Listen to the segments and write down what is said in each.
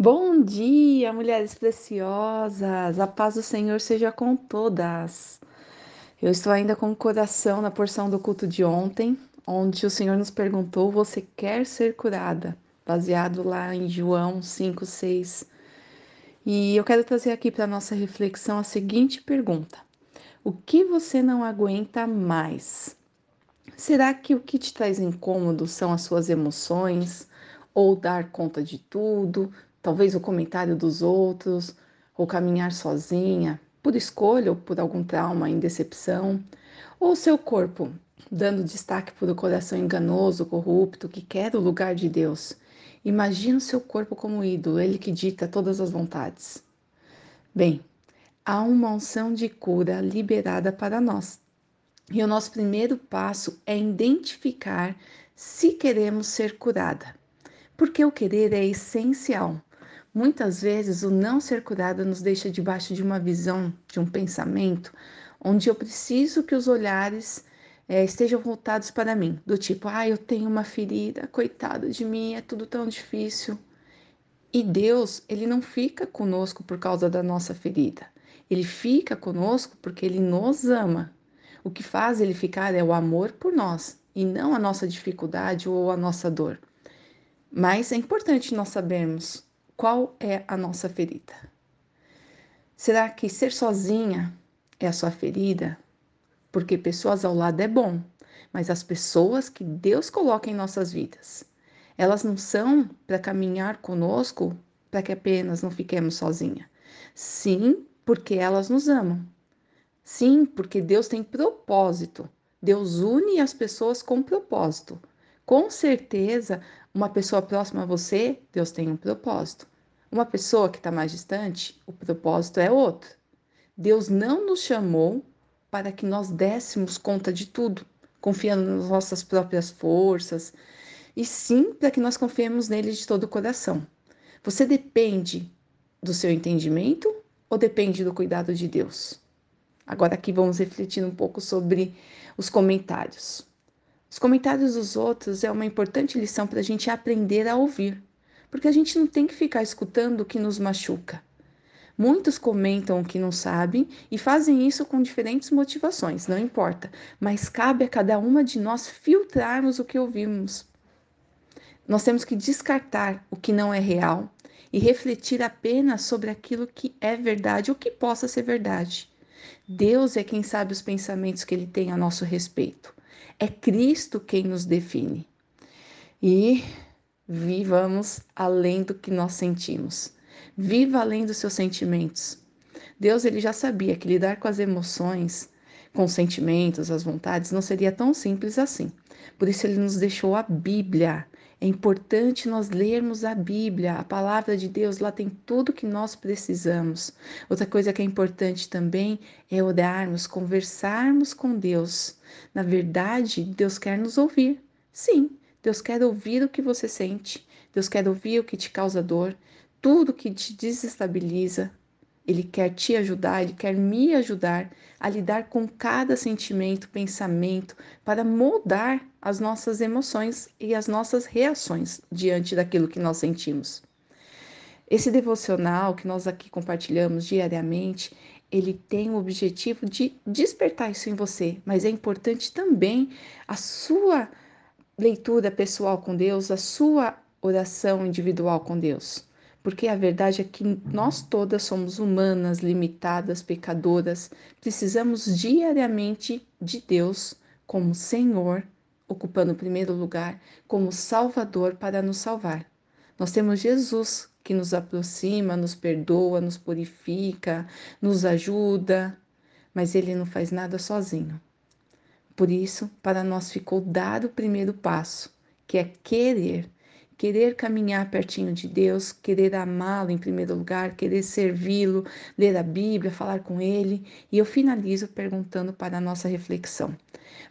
Bom dia, mulheres preciosas. A paz do Senhor seja com todas. Eu estou ainda com o coração na porção do culto de ontem, onde o Senhor nos perguntou: Você quer ser curada? Baseado lá em João 5, 6. E eu quero trazer aqui para nossa reflexão a seguinte pergunta: O que você não aguenta mais? Será que o que te traz incômodo são as suas emoções? Ou dar conta de tudo, talvez o comentário dos outros, ou caminhar sozinha, por escolha ou por algum trauma em decepção, ou seu corpo, dando destaque para o coração enganoso, corrupto, que quer o lugar de Deus. Imagina o seu corpo como ídolo, ele que dita todas as vontades. Bem, há uma unção de cura liberada para nós. E o nosso primeiro passo é identificar se queremos ser curada. Porque o querer é essencial. Muitas vezes o não ser curado nos deixa debaixo de uma visão, de um pensamento, onde eu preciso que os olhares é, estejam voltados para mim, do tipo, ah, eu tenho uma ferida, coitado de mim, é tudo tão difícil. E Deus, ele não fica conosco por causa da nossa ferida. Ele fica conosco porque ele nos ama. O que faz ele ficar é o amor por nós e não a nossa dificuldade ou a nossa dor. Mas é importante nós sabermos qual é a nossa ferida? Será que ser sozinha é a sua ferida? Porque pessoas ao lado é bom, mas as pessoas que Deus coloca em nossas vidas, elas não são para caminhar conosco para que apenas não fiquemos sozinhas. Sim, porque elas nos amam. Sim, porque Deus tem propósito. Deus une as pessoas com propósito. Com certeza, uma pessoa próxima a você, Deus tem um propósito. Uma pessoa que está mais distante, o propósito é outro. Deus não nos chamou para que nós dessemos conta de tudo, confiando nas nossas próprias forças, e sim para que nós confiemos nele de todo o coração. Você depende do seu entendimento ou depende do cuidado de Deus? Agora aqui vamos refletir um pouco sobre os comentários. Os comentários dos outros é uma importante lição para a gente aprender a ouvir, porque a gente não tem que ficar escutando o que nos machuca. Muitos comentam o que não sabem e fazem isso com diferentes motivações, não importa, mas cabe a cada uma de nós filtrarmos o que ouvimos. Nós temos que descartar o que não é real e refletir apenas sobre aquilo que é verdade ou que possa ser verdade. Deus é quem sabe os pensamentos que ele tem a nosso respeito. É Cristo quem nos define. E vivamos além do que nós sentimos. Viva além dos seus sentimentos. Deus ele já sabia que lidar com as emoções, com os sentimentos, as vontades, não seria tão simples assim. Por isso ele nos deixou a Bíblia. É importante nós lermos a Bíblia, a palavra de Deus, lá tem tudo que nós precisamos. Outra coisa que é importante também é orarmos, conversarmos com Deus. Na verdade, Deus quer nos ouvir. Sim, Deus quer ouvir o que você sente. Deus quer ouvir o que te causa dor, tudo que te desestabiliza, ele quer te ajudar, ele quer me ajudar a lidar com cada sentimento, pensamento, para moldar as nossas emoções e as nossas reações diante daquilo que nós sentimos. Esse devocional que nós aqui compartilhamos diariamente, ele tem o objetivo de despertar isso em você, mas é importante também a sua leitura pessoal com Deus, a sua oração individual com Deus porque a verdade é que nós todas somos humanas, limitadas, pecadoras, precisamos diariamente de Deus como Senhor, ocupando o primeiro lugar, como Salvador para nos salvar. Nós temos Jesus que nos aproxima, nos perdoa, nos purifica, nos ajuda, mas ele não faz nada sozinho. Por isso, para nós ficou dar o primeiro passo, que é querer querer caminhar pertinho de Deus, querer amá-lo em primeiro lugar, querer servi-lo, ler a Bíblia, falar com ele. E eu finalizo perguntando para a nossa reflexão: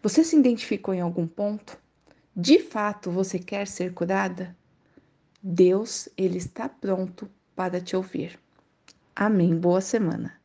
Você se identificou em algum ponto? De fato, você quer ser curada? Deus, ele está pronto para te ouvir. Amém. Boa semana.